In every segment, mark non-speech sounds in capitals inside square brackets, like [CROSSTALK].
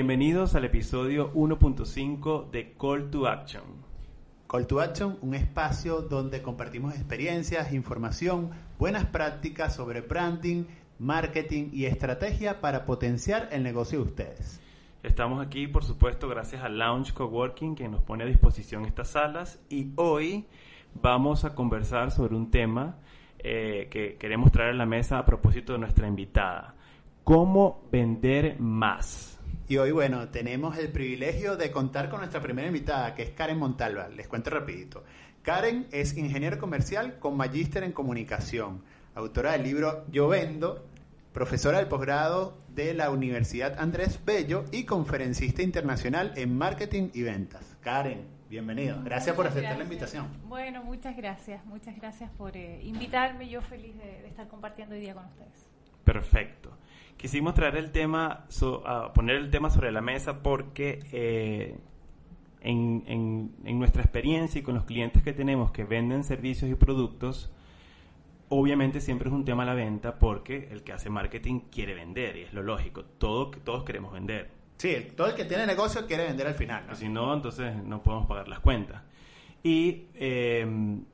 Bienvenidos al episodio 1.5 de Call to Action. Call to Action, un espacio donde compartimos experiencias, información, buenas prácticas sobre branding, marketing y estrategia para potenciar el negocio de ustedes. Estamos aquí, por supuesto, gracias a Lounge Coworking, que nos pone a disposición estas salas. Y hoy vamos a conversar sobre un tema eh, que queremos traer a la mesa a propósito de nuestra invitada. ¿Cómo vender más? Y hoy, bueno, tenemos el privilegio de contar con nuestra primera invitada, que es Karen Montalva. Les cuento rapidito. Karen es ingeniero comercial con magíster en comunicación, autora del libro Yo Vendo, profesora del posgrado de la Universidad Andrés Bello y conferencista internacional en marketing y ventas. Karen, bienvenido. Gracias por aceptar la invitación. Bueno, muchas gracias. Muchas gracias por eh, invitarme. Yo feliz de, estar compartiendo hoy día con ustedes. Perfecto. Quisimos traer el tema, a poner el tema sobre la mesa porque eh, en, en nuestra experiencia y con los clientes que tenemos que venden servicios y productos, obviamente siempre es un tema la venta porque el que hace marketing quiere vender y es lo lógico. Todo, todos queremos vender. Sí, todo el que tiene negocio quiere vender al final. Si no, entonces no podemos pagar las cuentas. Y em,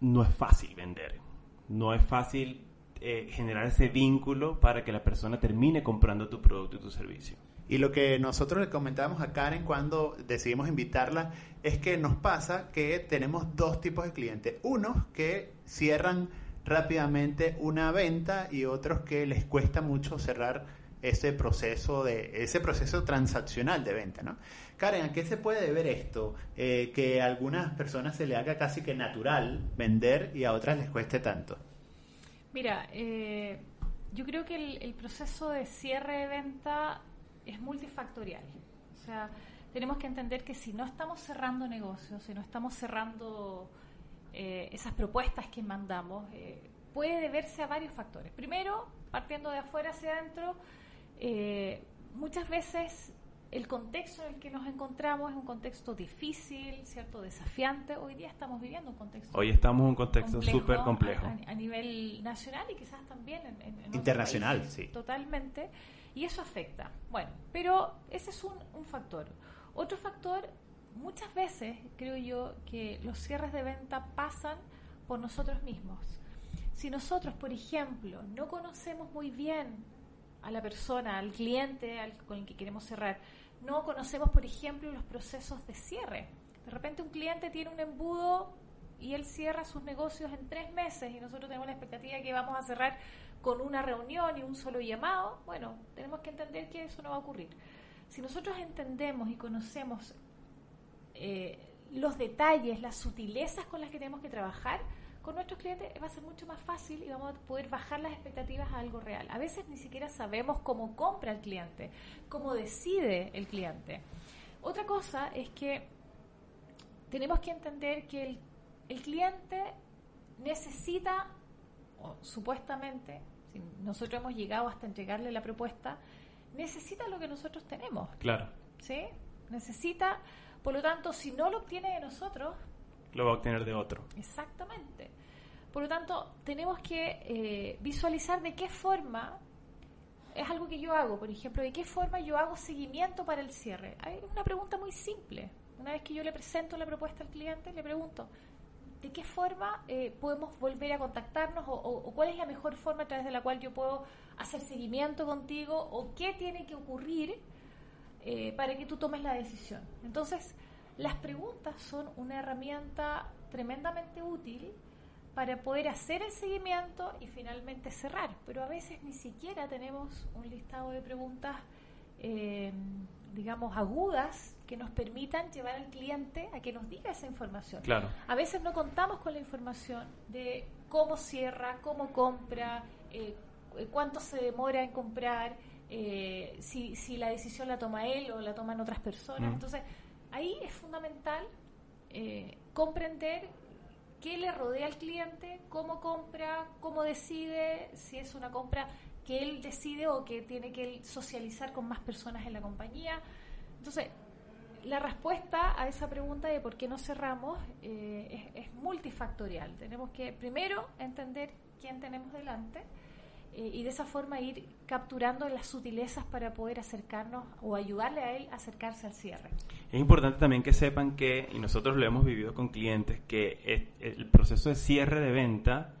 no es fácil vender. No es fácil eh, generar ese vínculo para que la persona termine comprando tu producto y tu servicio. Y lo que nosotros le comentábamos a Karen cuando decidimos invitarla es que nos pasa que tenemos dos tipos de clientes. Unos que cierran rápidamente una venta y otros que les cuesta mucho cerrar ese proceso de ese proceso transaccional de venta, ¿no? Karen, ¿a qué se puede deber esto? Eh, que a algunas personas se le haga casi que natural vender y a otras les cueste tanto. Mira, eh, yo creo que el, proceso de cierre de venta es multifactorial. O sea, tenemos que entender que si no estamos cerrando negocios, si no estamos cerrando eh, esas propuestas que mandamos, eh, puede deberse a varios factores. Primero, partiendo de afuera hacia adentro, eh, muchas veces el contexto en el que nos encontramos es un contexto difícil, cierto, desafiante. Hoy día estamos viviendo un contexto. Hoy estamos en un contexto súper complejo. A, nivel nacional y quizás también en, internacional, sí. Totalmente. Y eso afecta. Bueno, pero ese es un, un factor. Otro factor muchas veces creo yo que los cierres de venta pasan por nosotros mismos. Si nosotros, por ejemplo, no conocemos muy bien a la persona, al cliente con el que queremos cerrar, no conocemos, por ejemplo, los procesos de cierre. De repente un cliente tiene un embudo y él cierra sus negocios en tres meses y nosotros tenemos la expectativa de que vamos a cerrar con una reunión y un solo llamado. Bueno, tenemos que entender que eso no va a ocurrir. Si nosotros entendemos y conocemos eh, los detalles, las sutilezas con las que tenemos que trabajar con nuestros clientes, va a ser mucho más fácil y vamos a poder bajar las expectativas a algo real. A veces ni siquiera sabemos cómo compra el cliente, cómo decide el cliente. Otra cosa es que tenemos que entender que el, el cliente necesita, o supuestamente, si nosotros hemos llegado hasta entregarle la propuesta, necesita lo que nosotros tenemos. Claro. ¿Sí? Necesita por lo tanto, si no lo obtiene de nosotros... Lo va a obtener de otro. Exactamente. Por lo tanto, tenemos que eh, visualizar de qué forma, es algo que yo hago, por ejemplo, de qué forma yo hago seguimiento para el cierre. Hay una pregunta muy simple. Una vez que yo le presento la propuesta al cliente, le pregunto, ¿de qué forma eh, podemos volver a contactarnos o, cuál es la mejor forma a través de la cual yo puedo hacer seguimiento contigo o qué tiene que ocurrir eh, para que tú tomes la decisión. Entonces, las preguntas son una herramienta tremendamente útil para poder hacer el seguimiento y finalmente cerrar, pero a veces ni siquiera tenemos un listado de preguntas, eh, digamos, agudas que nos permitan llevar al cliente a que nos diga esa información. Claro. A veces no contamos con la información de cómo cierra, cómo compra, eh, cuánto se demora en comprar, eh, si, si la decisión la toma él o la toman otras personas. Entonces, ahí es fundamental eh, comprender qué le rodea al cliente, cómo compra, cómo decide, si es una compra que él decide o que tiene que socializar con más personas en la compañía. Entonces, la respuesta a esa pregunta de por qué no cerramos eh, es, es, multifactorial. Tenemos que primero entender quién tenemos delante, y de esa forma ir capturando las sutilezas para poder acercarnos o ayudarle a él a acercarse al cierre. Es importante también que sepan que, y nosotros lo hemos vivido con clientes, que el proceso de cierre de venta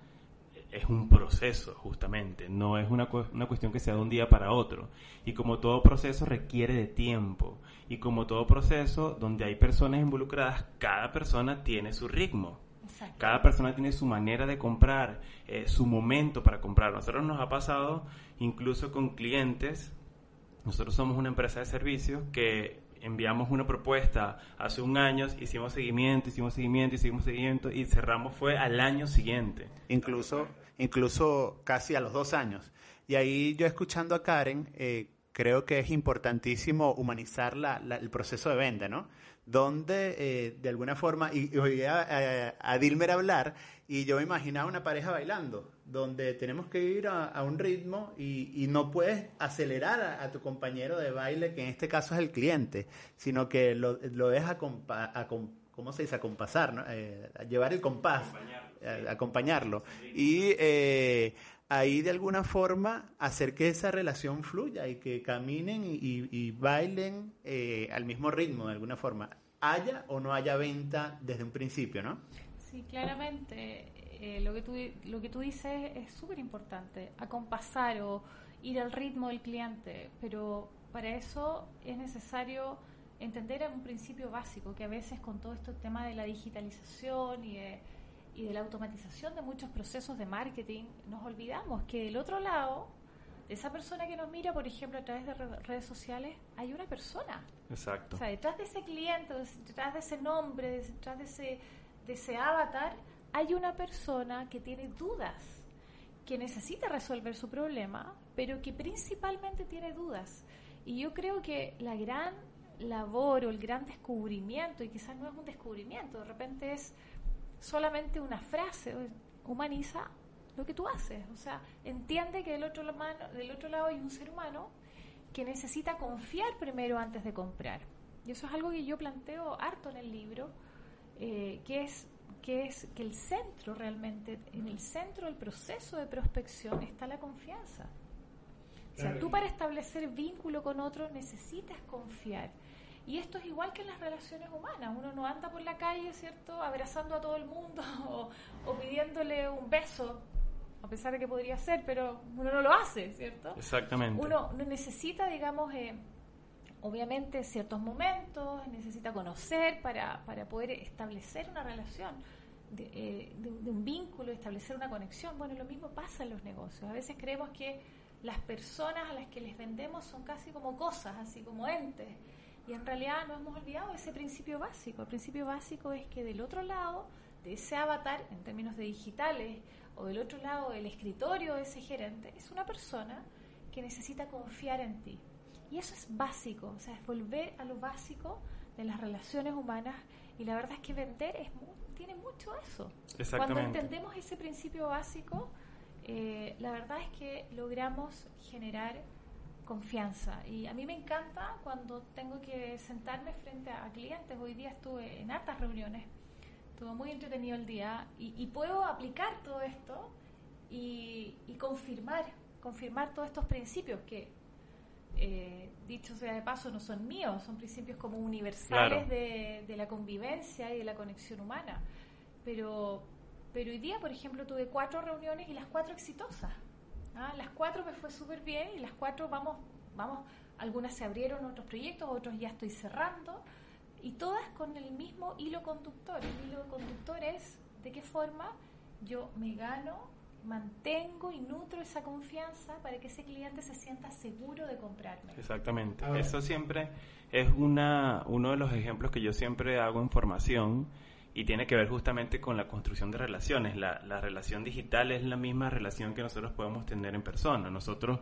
es un proceso justamente, no es una, una cuestión que sea de un día para otro. Y como todo proceso requiere de tiempo. Y como todo proceso donde hay personas involucradas, cada persona tiene su ritmo. Cada persona tiene su manera de comprar, eh, su momento para comprar. nosotros nos ha pasado incluso con clientes, nosotros somos una empresa de servicios que enviamos una propuesta hace un año, hicimos seguimiento, hicimos seguimiento, hicimos seguimiento y cerramos fue al año siguiente. Incluso, incluso casi a los dos años. Y ahí yo escuchando a Karen, eh, creo que es importantísimo humanizar el proceso de venta, ¿no? Donde eh, de alguna forma, y, oía a, a, Dilmer hablar, y yo me imaginaba una pareja bailando, donde tenemos que ir a, un ritmo y, no puedes acelerar a, tu compañero de baile, que en este caso es el cliente, sino que lo, lo dejas a, ¿cómo se dice? Acompasar, ¿no? Eh, llevar el compás, acompañarlo. Y eh, ahí de alguna forma hacer que esa relación fluya y que caminen y, bailen eh, al mismo ritmo de alguna forma, haya o no haya venta desde un principio, ¿no? Sí, claramente. Eh, lo, que tú, lo que tú dices es súper importante, acompasar o ir al ritmo del cliente, pero para eso es necesario entender un principio básico, que a veces con todo este tema de la digitalización y de y de la automatización de muchos procesos de marketing, nos olvidamos que del otro lado, de esa persona que nos mira, por ejemplo, a través de redes sociales, hay una persona. Exacto. O sea, detrás de ese cliente, detrás de ese nombre, detrás de ese, de ese avatar, hay una persona que tiene dudas, que necesita resolver su problema, pero que principalmente tiene dudas. Y yo creo que la gran labor o el gran descubrimiento, y quizás no es un descubrimiento, de repente es solamente una frase, humaniza lo que tú haces. O sea, entiende que del otro, del otro lado hay un ser humano que necesita confiar primero antes de comprar. Y eso es algo que yo planteo harto en el libro, eh, que es que es que el centro realmente, en el centro del proceso de prospección está la confianza. O sea, tú para establecer vínculo con otro necesitas confiar. Y esto es igual que en las relaciones humanas. Uno no anda por la calle, ¿cierto?, abrazando a todo el mundo [LAUGHS] o, pidiéndole un beso, a pesar de que podría ser, pero uno no lo hace, ¿cierto? Exactamente. Uno necesita, digamos, eh, obviamente ciertos momentos, necesita conocer para, para poder establecer una relación. Eh, de, de, un vínculo, establecer una conexión. Bueno, lo mismo pasa en los negocios. A veces creemos que las personas a las que les vendemos son casi como cosas, así como entes. Y en realidad no hemos olvidado ese principio básico. El principio básico es que del otro lado de ese avatar, en términos de digitales, o del otro lado del escritorio de ese gerente, es una persona que necesita confiar en ti. Y eso es básico, o sea, es volver a lo básico de las relaciones humanas. Y la verdad es que vender es tiene mucho eso. Cuando entendemos ese principio básico, eh, la verdad es que logramos generar confianza. Y a mí me encanta cuando tengo que sentarme frente a clientes. Hoy día estuve en hartas reuniones, estuvo muy entretenido el día y, puedo aplicar todo esto y, confirmar, confirmar todos estos principios que, eh, dicho sea de paso, no son míos, son principios como universales de, de, la convivencia y de la conexión humana. Pero, pero hoy día, por ejemplo, tuve cuatro reuniones y las cuatro exitosas. Ah, las cuatro me fue súper bien y las cuatro vamos, vamos, algunas se abrieron otros proyectos, otros ya estoy cerrando y todas con el mismo hilo conductor. El hilo conductor es de qué forma yo me gano, mantengo y nutro esa confianza para que ese cliente se sienta seguro de comprarme. Exactamente. Eso siempre es una, uno de los ejemplos que yo siempre hago en formación y tiene que ver justamente con la construcción de relaciones. La, la, relación digital es la misma relación que nosotros podemos tener en persona. Nosotros,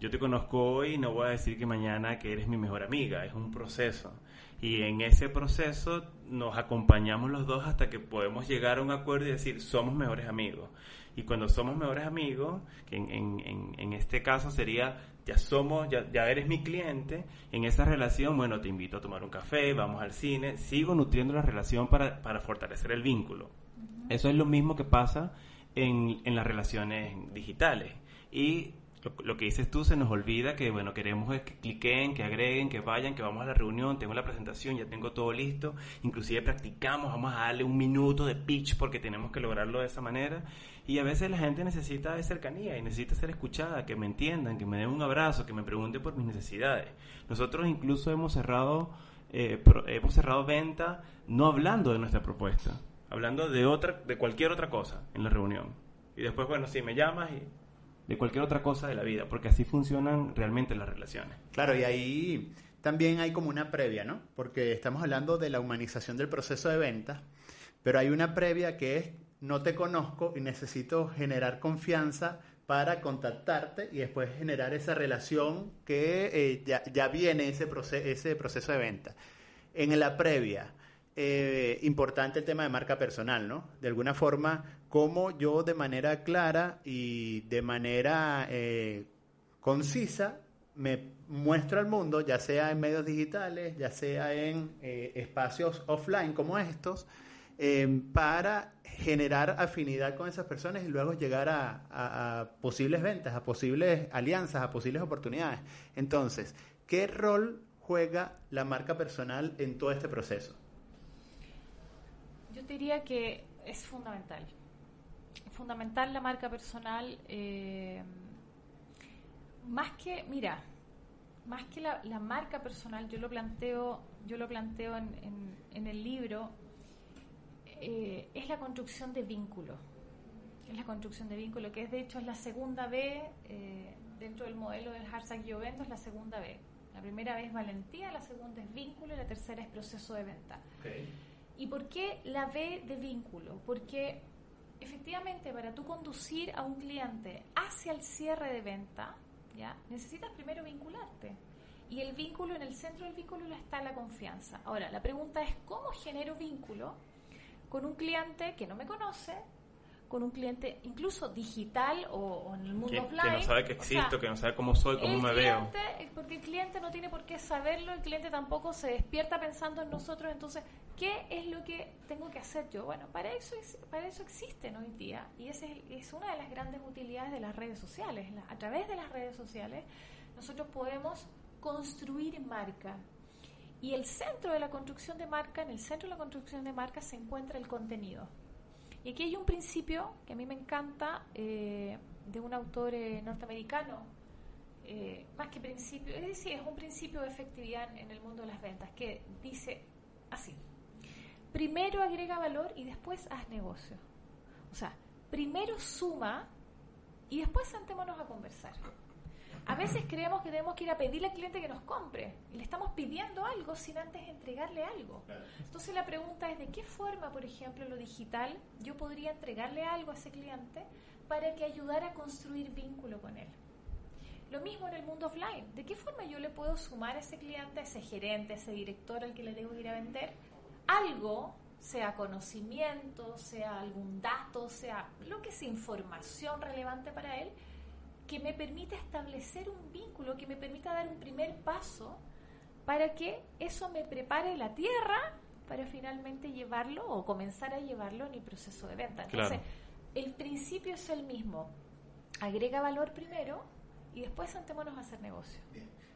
yo te conozco hoy y no voy a decir que mañana que eres mi mejor amiga, es un proceso. Y en ese proceso nos acompañamos los dos hasta que podemos llegar a un acuerdo y decir, somos mejores amigos. Y cuando somos mejores amigos, que en, en, en este caso sería ya somos, ya, ya, eres mi cliente, en esa relación, bueno, te invito a tomar un café, vamos al cine, sigo nutriendo la relación para, para fortalecer el vínculo. Eso es lo mismo que pasa en, en las relaciones digitales. y lo, que dices tú se nos olvida que, bueno, queremos que cliquen, que agreguen, que vayan, que vamos a la reunión, tengo la presentación, ya tengo todo listo, inclusive practicamos, vamos a darle un minuto de pitch porque tenemos que lograrlo de esa manera. Y a veces la gente necesita de cercanía y necesita ser escuchada, que me entiendan, que me den un abrazo, que me pregunten por mis necesidades. Nosotros incluso hemos cerrado, eh, hemos cerrado venta no hablando de nuestra propuesta, hablando de otra, de cualquier otra cosa en la reunión. Y después, bueno, si me llamas y de cualquier otra cosa de la vida, porque así funcionan realmente las relaciones. Claro, y ahí también hay como una previa, ¿no? Porque estamos hablando de la humanización del proceso de venta, pero hay una previa que es no te conozco y necesito generar confianza para contactarte y después generar esa relación que eh, ya, ya, viene ese, proceso, ese proceso de venta. En la previa, eh, importante el tema de marca personal, ¿no? De alguna forma, cómo yo de manera clara y de manera eh, concisa me muestro al mundo, ya sea en medios digitales, ya sea en eh, espacios offline como estos, para generar afinidad con esas personas y luego llegar a posibles ventas, a posibles alianzas, a posibles oportunidades. Entonces, ¿qué rol juega la marca personal en todo este proceso? Yo diría que es fundamental. Fundamental la marca personal. Eh, más que, mira, más que la, marca personal, yo lo planteo, yo lo planteo en, el libro, eh, es la construcción de vínculo. Es la construcción de vínculo, que es de hecho es la segunda B eh, dentro del modelo del hashtag Yo Vendo, es la segunda B. La primera vez es valentía, la segunda es vínculo y la tercera es proceso de venta. ¿Y por qué la B de vínculo? Porque efectivamente para tú conducir a un cliente hacia el cierre de venta, ¿ya? necesitas primero vincularte. Y el vínculo, en el centro del vínculo está la confianza. Ahora, la pregunta es, ¿cómo genero vínculo con un cliente que no me conoce, con un cliente incluso digital o, en el mundo offline. Que no sabe que existo, que no sabe cómo soy, cómo me veo. Porque el cliente no tiene por qué saberlo, el cliente tampoco se despierta pensando en nosotros, entonces, ¿qué es lo que tengo que hacer yo? Bueno, para eso, para eso existen hoy día y esa es, es una de las grandes utilidades de las redes sociales. A través de las redes sociales nosotros podemos construir marca. Y el centro de la construcción de marca, en el centro de la construcción de marca se encuentra el contenido. Y aquí hay un principio que a mí me encanta eh, de un autor eh, norteamericano, eh, más que principio, es decir, es un principio de efectividad en el mundo de las ventas, que dice así, primero agrega valor y después haz negocio. O sea, primero suma y después sentémonos a conversar. A veces creemos que tenemos que ir a pedirle al cliente que nos compre y le estamos pidiendo algo sin antes entregarle algo. Entonces la pregunta es de qué forma, por ejemplo, lo digital yo podría entregarle algo a ese cliente para que ayudara a construir vínculo con él. Lo mismo en el mundo offline. ¿De qué forma yo le puedo sumar a ese cliente, a ese gerente, a ese director al que le debo ir a vender algo, sea conocimiento, sea algún dato, sea lo que sea información relevante para él, que me permita establecer un vínculo, que me permita dar un primer paso para que eso me prepare la tierra para finalmente llevarlo o comenzar a llevarlo en el proceso de venta. Entonces, el principio es el mismo. Agrega valor primero y después sentémonos a hacer negocio.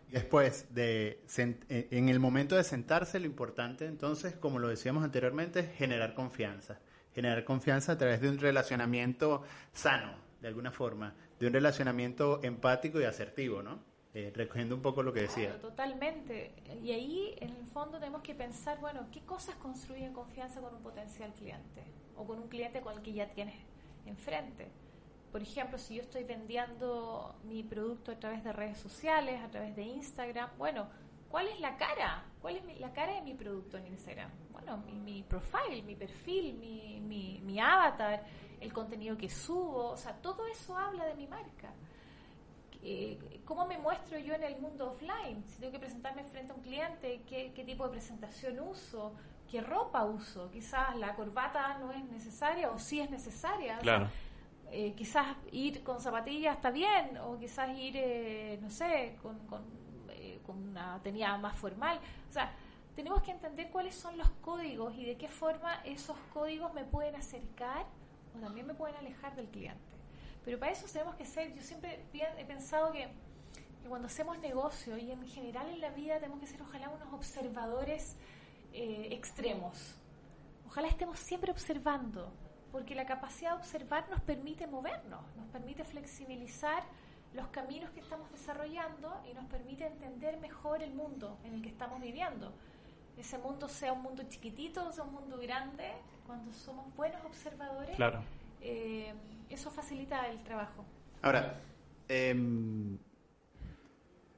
Y después, de eh, en el momento de sentarse, lo importante entonces, como lo decíamos anteriormente, es generar confianza. Generar confianza a través de un relacionamiento sano, de alguna forma, de un relacionamiento empático y asertivo, ¿no? Eh, recogiendo un poco lo que decía. totalmente. Y ahí, en el fondo, tenemos que pensar, bueno, ¿qué cosas construyen confianza con un potencial cliente? O con un cliente con el que ya tienes enfrente. Por ejemplo, si yo estoy vendiendo mi producto a través de redes sociales, a través de Instagram, bueno, ¿cuál es la cara? ¿Cuál es la cara de mi producto en Instagram? Bueno, mi, mi profile, mi perfil, mi, mi, mi avatar el contenido que subo, o sea, todo eso habla de mi marca. Eh, ¿Cómo me muestro yo en el mundo offline? Si tengo que presentarme frente a un cliente, ¿qué, tipo de presentación uso? ¿Qué ropa uso? Quizás la corbata no es necesaria o sí es necesaria. Claro. Eh, quizás ir con zapatillas está bien, o quizás ir, eh, no sé, con, con, con una tenida más formal. O sea, tenemos que entender cuáles son los códigos y de qué forma esos códigos me pueden acercar o también me pueden alejar del cliente. Pero para eso tenemos que ser, yo siempre he pensado que, cuando hacemos negocio y en general en la vida tenemos que ser ojalá unos observadores eh, extremos. Ojalá estemos siempre observando, porque la capacidad de observar nos permite movernos, nos permite flexibilizar los caminos que estamos desarrollando y nos permite entender mejor el mundo en el que estamos viviendo. Ese mundo sea un mundo chiquitito o sea un mundo grande, cuando somos buenos observadores, claro. Eh, eso facilita el trabajo. Ahora, em,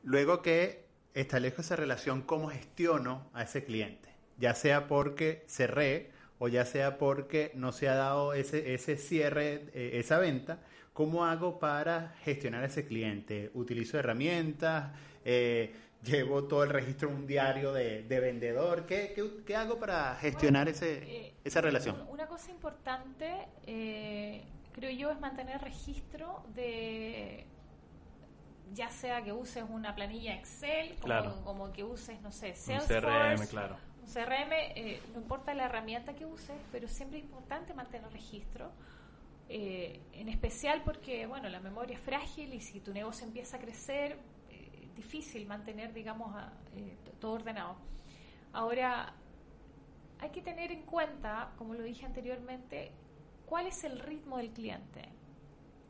luego que establezco esa relación, ¿cómo gestiono a ese cliente? Ya sea porque cerré o ya sea porque no se ha dado ese, ese cierre, eh, esa venta, ¿cómo hago para gestionar a ese cliente? ¿Utilizo herramientas? Eh, ¿Llevo todo el registro un diario de, vendedor? ¿Qué, ¿Qué, hago para gestionar ese, esa relación? Una cosa importante creo yo, es mantener registro de ya sea que uses una planilla Excel, como, que uses, no sé, Salesforce, un CRM, claro. Un CRM, eh, no importa la herramienta que uses, pero siempre es importante mantener registro. Eh, en especial porque, bueno, la memoria es frágil y si tu negocio empieza a crecer, eh, difícil mantener, digamos, todo ordenado. Ahora, hay que tener en cuenta, como lo dije anteriormente, cuál es el ritmo del cliente.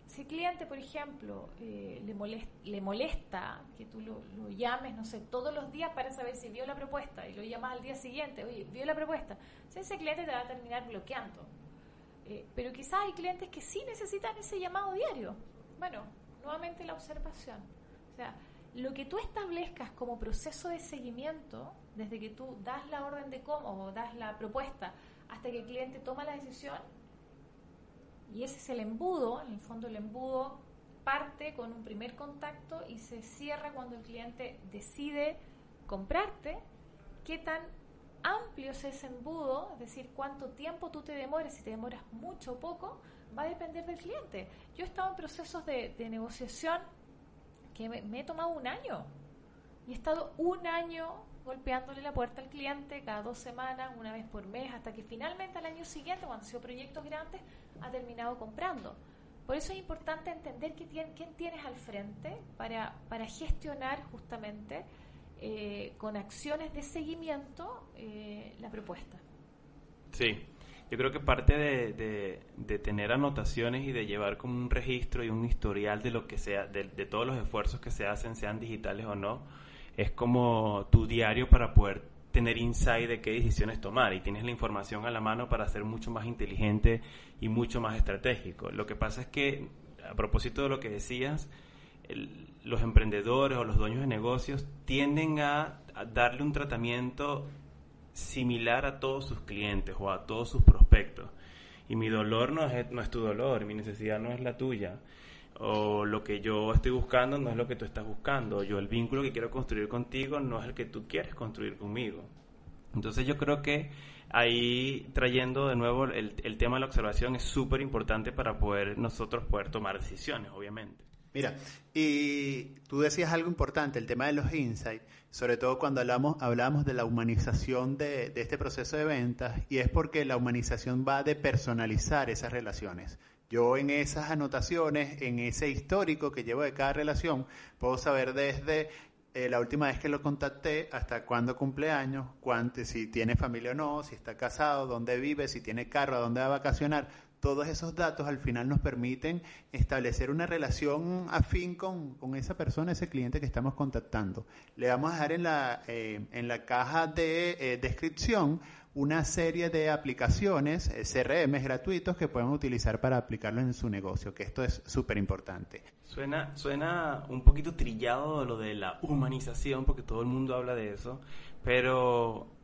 Si el cliente, por ejemplo, eh, le, molesta, le molesta que tú lo, llames, no sé, todos los días para saber si vio la propuesta y lo llamas al día siguiente, oye, vio la propuesta, ese cliente te va a terminar bloqueando. Eh, pero quizás hay clientes que sí necesitan ese llamado diario. Bueno, nuevamente la observación. O sea, lo que tú establezcas como proceso de seguimiento, desde que tú das la orden de cómo o das la propuesta hasta que el cliente toma la decisión, y ese es el embudo, en el fondo el embudo parte con un primer contacto y se cierra cuando el cliente decide comprarte. ¿Qué tan amplio es ese embudo? Es decir, cuánto tiempo tú te demoras, si te demoras mucho o poco, va a depender del cliente. Yo he estado en procesos de, negociación que me he tomado un año y he estado un año golpeándole la puerta al cliente cada dos semanas, una vez por mes, hasta que finalmente al año siguiente, cuando han sido proyectos grandes, ha terminado comprando. Por eso es importante entender quién tienes al frente para, para gestionar justamente eh, con acciones de seguimiento eh, la propuesta. Sí, yo creo que parte de, de, tener anotaciones y de llevar como un registro y un historial de lo que sea, de, de todos los esfuerzos que se hacen, sean digitales o no, es como tu diario para poder tener insight de qué decisiones tomar y tienes la información a la mano para ser mucho más inteligente y mucho más estratégico. Lo que pasa es que, a propósito de lo que decías, los emprendedores o los dueños de negocios tienden a, darle un tratamiento similar a todos sus clientes o a todos sus prospectos. Y mi dolor no es, no es tu dolor, mi necesidad no es la tuya o lo que yo estoy buscando no es lo que tú estás buscando, yo el vínculo que quiero construir contigo no es el que tú quieres construir conmigo. Entonces yo creo que ahí trayendo de nuevo el, el tema de la observación es súper importante para poder nosotros poder tomar decisiones, obviamente. Mira, y tú decías algo importante, el tema de los insights, sobre todo cuando hablamos, hablamos de la humanización de, este proceso de ventas, y es porque la humanización va de personalizar esas relaciones. Yo en esas anotaciones, en ese histórico que llevo de cada relación, puedo saber desde eh, la última vez que lo contacté hasta cuándo cumple años, cuánto, si tiene familia o no, si está casado, dónde vive, si tiene carro, a dónde va a vacacionar. Todos esos datos al final nos permiten establecer una relación afín con, esa persona, ese cliente que estamos contactando. Le vamos a dejar en la, eh, en la caja de eh, descripción una serie de aplicaciones, eh, gratuitos que pueden utilizar para aplicarlo en su negocio, que esto es súper importante. Suena, suena un poquito trillado lo de la humanización, porque todo el mundo habla de eso, pero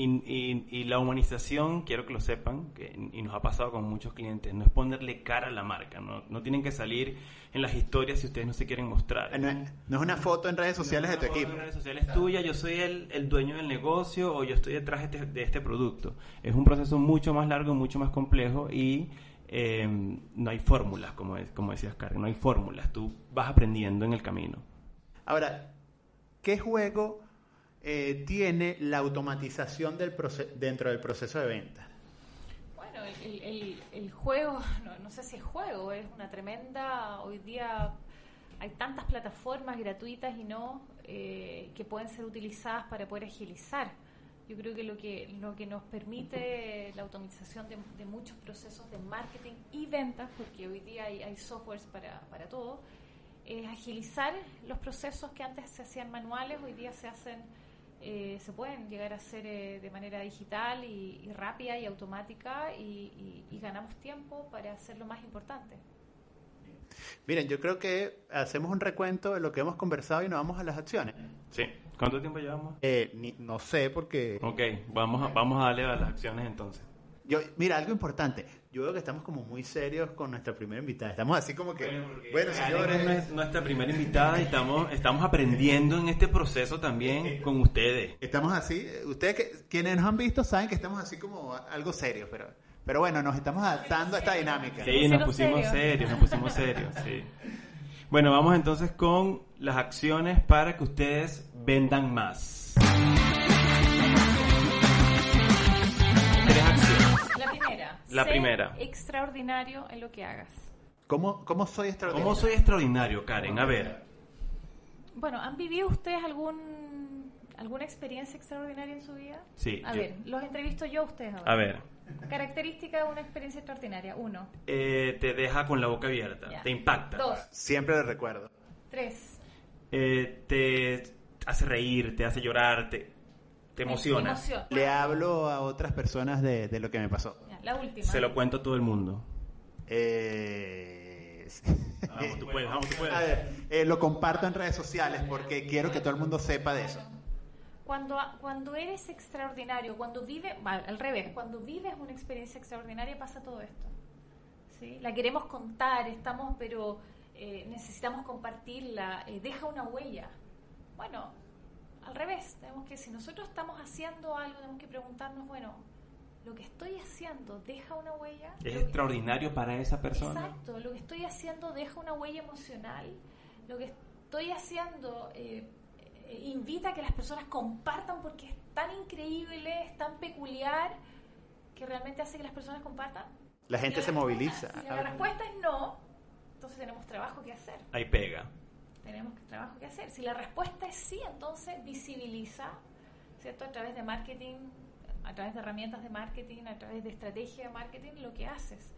y, la humanización, quiero que lo sepan, que, y nos ha pasado con muchos clientes, no es ponerle cara a la marca, no, no tienen que salir en las historias si ustedes no se quieren mostrar. No es, una foto en redes sociales de tu equipo. En redes sociales tuya, yo soy el, el, dueño del negocio o yo estoy detrás de este, de este producto. Es un proceso mucho más largo, mucho más complejo y em, no hay fórmulas, como, es, como decías, Karen, no hay fórmulas, tú vas aprendiendo en el camino. Ahora, ¿qué juego eh, tiene la automatización dentro del proceso de venta? Bueno, el, juego, no, sé si es juego, es una tremenda, hoy día hay tantas plataformas gratuitas y no eh, que pueden ser utilizadas para poder agilizar. Yo creo que lo que, lo que nos permite la automatización de, de muchos procesos de marketing y ventas, porque hoy día hay, hay softwares para, para todo, es agilizar los procesos que antes se hacían manuales, hoy día se hacen eh, se pueden llegar a hacer eh, de manera digital y, rápida y automática y, ganamos tiempo para hacer lo más importante. Miren, yo creo que hacemos un recuento de lo que hemos conversado y nos vamos a las acciones. Sí. ¿Cuánto tiempo llevamos? Eh, no sé, porque... Ok, vamos a, vamos a darle a las acciones entonces. Yo, mira, algo importante. Yo veo que estamos como muy serios con nuestra primera invitada. Estamos así como que, bueno, señores, es nuestra primera invitada y estamos, estamos aprendiendo en este proceso también con ustedes. Estamos así. Ustedes que, quienes nos han visto saben que estamos así como algo serios, pero, pero bueno, nos estamos adaptando a esta dinámica. Sí, nos pusimos serios, nos pusimos serios, sí. Bueno, vamos entonces con las acciones para que ustedes vendan más. La primera. Extraordinario en lo que hagas. ¿Cómo, ¿Cómo soy extraordinario? ¿Cómo soy extraordinario, Karen? A ver. Bueno, ¿han vivido ustedes algún alguna experiencia extraordinaria en su vida? Sí. A ver, los entrevisto yo a ustedes ahora. A ver. Característica de una experiencia extraordinaria. Uno. Eh, te deja con la boca abierta. Te impacta. Dos. Siempre lo recuerdo. Tres. Eh, te hace reír, te hace llorar, te, te emociona. Le hablo a otras personas de, de lo que me pasó. La última. Se lo cuento a todo el mundo. Eh... [LAUGHS] Vamos, tú puedes, vamos, tú puedes. A ver, eh, lo comparto en redes sociales porque quiero que todo el mundo sepa de eso. Cuando, cuando eres extraordinario, cuando vives, al revés, cuando vives una experiencia extraordinaria pasa todo esto. ¿sí? La queremos contar, estamos, pero eh, necesitamos compartirla, eh, deja una huella. Bueno, al revés, tenemos que, si nosotros estamos haciendo algo, tenemos que preguntarnos, bueno, lo que estoy haciendo deja una huella. Es extraordinario para esa persona. Exacto, lo que estoy haciendo deja una huella emocional, lo que estoy haciendo eh, eh, invita a que las personas compartan porque es tan increíble, es tan peculiar, que realmente hace que las personas compartan. La gente se moviliza. Si la respuesta es no, entonces tenemos trabajo que hacer. Ahí pega. Tenemos trabajo que hacer. Si la respuesta es sí, entonces visibiliza, ¿cierto? A través de marketing a través de herramientas de marketing, a través de estrategia de marketing, lo que haces.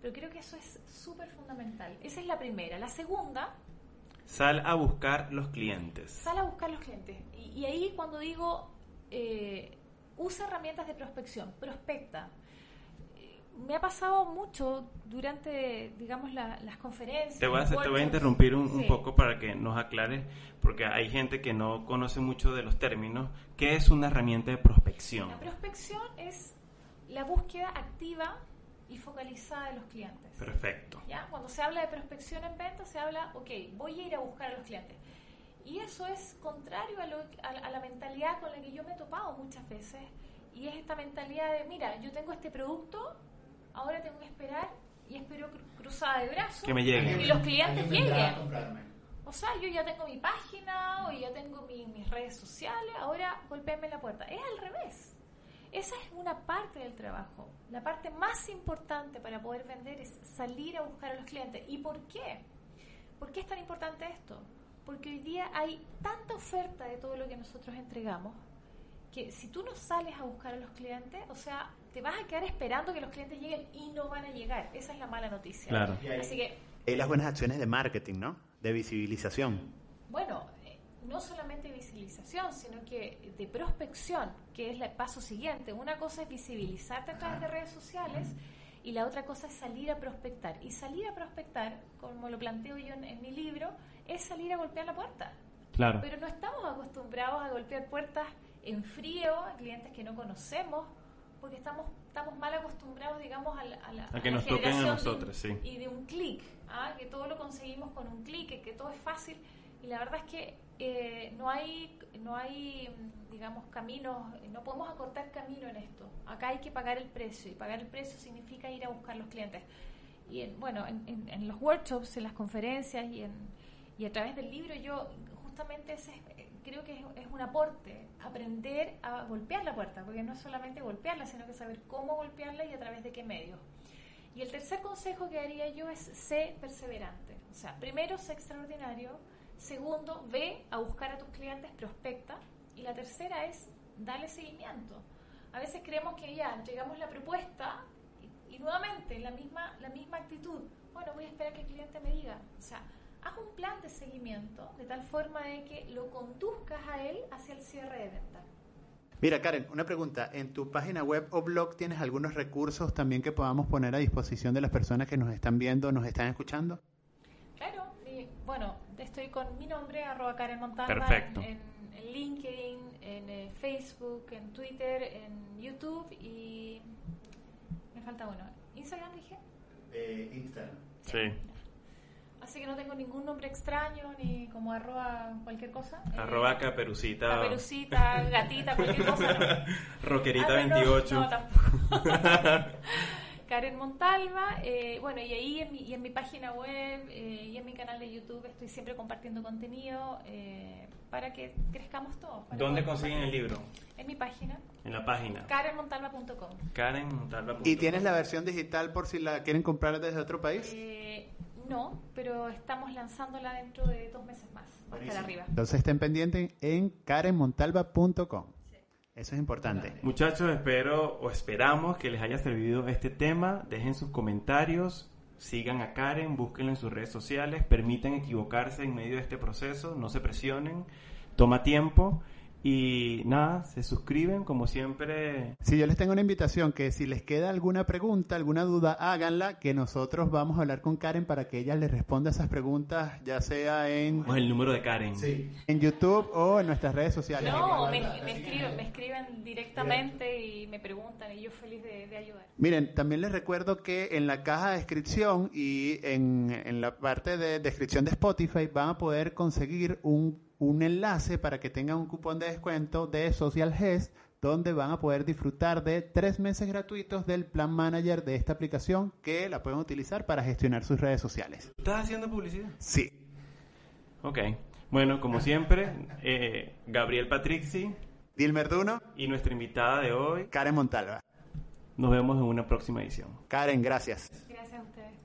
Pero creo que eso es súper fundamental. Esa es la primera. La segunda... Sal a buscar los clientes. Sal a buscar los clientes. Y, ahí cuando digo, eh, usa herramientas de prospección, prospecta me ha pasado mucho durante, digamos, las conferencias. Te voy a, te voy a interrumpir un, poco para que nos aclares, porque hay gente que no conoce mucho de los términos. ¿Qué es una herramienta de prospección? La prospección es la búsqueda activa y focalizada de los clientes. Perfecto. ¿Ya? Cuando se habla de prospección en venta, se habla, ok, voy a ir a buscar a los clientes. Y eso es contrario a, a la mentalidad con la que yo me he topado muchas veces. Y es esta mentalidad de, mira, yo tengo este producto, ahora tengo que esperar y espero cruzada de brazos que me lleguen. y los clientes lleguen. O sea, yo ya tengo mi página o ya tengo mis redes sociales, ahora golpeenme la puerta. Es al revés. Esa es una parte del trabajo. La parte más importante para poder vender es salir a buscar a los clientes. ¿Y por qué? ¿Por qué es tan importante esto? Porque hoy día hay tanta oferta de todo lo que nosotros entregamos que si tú no sales a buscar a los clientes, o sea, te vas a quedar esperando que los clientes lleguen y no van a llegar. Esa es la mala noticia. Claro. Así que... Hay las buenas acciones de marketing, ¿no? De visibilización. Bueno, eh, no solamente visibilización, sino que de prospección, que es el paso siguiente. Una cosa es visibilizarte a través de redes sociales y la otra cosa es salir a prospectar. Y salir a prospectar, como lo planteo yo en mi libro, es salir a golpear la puerta. Claro. Pero no estamos acostumbrados a golpear puertas en frío a clientes que no conocemos, porque estamos, estamos mal acostumbrados, digamos, a, la, a, que nos toquen a nosotros, sí. Y de un clic, ¿ah? que todo lo conseguimos con un clic, que todo es fácil. Y la verdad es que eh, no hay, no hay, digamos, caminos, no podemos acortar camino en esto. Acá hay que pagar el precio, y pagar el precio significa ir a buscar los clientes. Y en, bueno, en, en, los workshops, en las conferencias y, en, y a través del libro, yo justamente ese, creo que es, es un aporte aprender a golpear la puerta, porque no es solamente golpearla, sino que saber cómo golpearla y a través de qué medios. Y el tercer consejo que haría yo es ser perseverante. O sea, primero, sé extraordinario. Segundo, ve a buscar a tus clientes, prospecta. Y la tercera es darle seguimiento. A veces creemos que ya entregamos la propuesta y, y nuevamente la misma, la misma actitud. Bueno, voy a esperar que el cliente me diga. O sea, haz un plan de seguimiento de tal forma de que lo conduzcas a él hacia el cierre de venta. Mira, Karen, una pregunta. ¿En tu página web o blog tienes algunos recursos también que podamos poner a disposición de las personas que nos están viendo, nos están escuchando? Claro, y, bueno, estoy con mi nombre, arroba Karen Montalva, Perfecto. En, en LinkedIn, en eh, Facebook, en Twitter, en YouTube y me falta uno. ¿Instagram dije? Instagram. Sí. Así que no tengo ningún nombre extraño ni como arroba cualquier cosa. Eh, Arroba caperucita. Caperucita, gatita, cualquier cosa. No. [LAUGHS] Roquerita Ah, no, 28. No, tampoco. [LAUGHS] Karen Montalva, eh, bueno, y ahí en mi, y en mi página web eh, y en mi canal de YouTube estoy siempre compartiendo contenido eh, para que crezcamos todos. ¿Dónde consiguen el libro? En mi página, En la página. karenmontalva.com. Karen Montalva. ¿Y tienes la versión digital por si la quieren comprar desde otro país? Eh, no, pero estamos lanzándola dentro de dos meses más. Va a estar arriba. Entonces estén pendientes en karenmontalva.com. Eso es importante. Muchachos, espero o esperamos que les haya servido este tema. Dejen sus comentarios, sigan a Karen, búsquenla en sus redes sociales, permitan equivocarse en medio de este proceso, no se presionen, toma tiempo y nada, se suscriben como siempre. Si yo les tengo una invitación, que si les queda alguna pregunta, alguna duda, háganla, que nosotros vamos a hablar con Karen para que ella les responda esas preguntas, ya sea en, O el número de Karen. en YouTube o en nuestras redes sociales. No, me, me escriben, me escriben directamente y me preguntan y yo feliz de, de ayudar. Miren, también les recuerdo que en la caja de descripción y en, en la parte de descripción de Spotify van a poder conseguir un, un enlace para que tengan un cupón de descuento de Social Gest donde van a poder disfrutar de tres meses gratuitos del plan manager de esta aplicación que la pueden utilizar para gestionar sus redes sociales. ¿Estás haciendo publicidad? Sí. Ok. Bueno, como siempre, eh, Gabriel Patrixi Dilmer Duno, y nuestra invitada de hoy. Karen Montalva. Nos vemos en una próxima edición. Karen, gracias. Gracias a ustedes.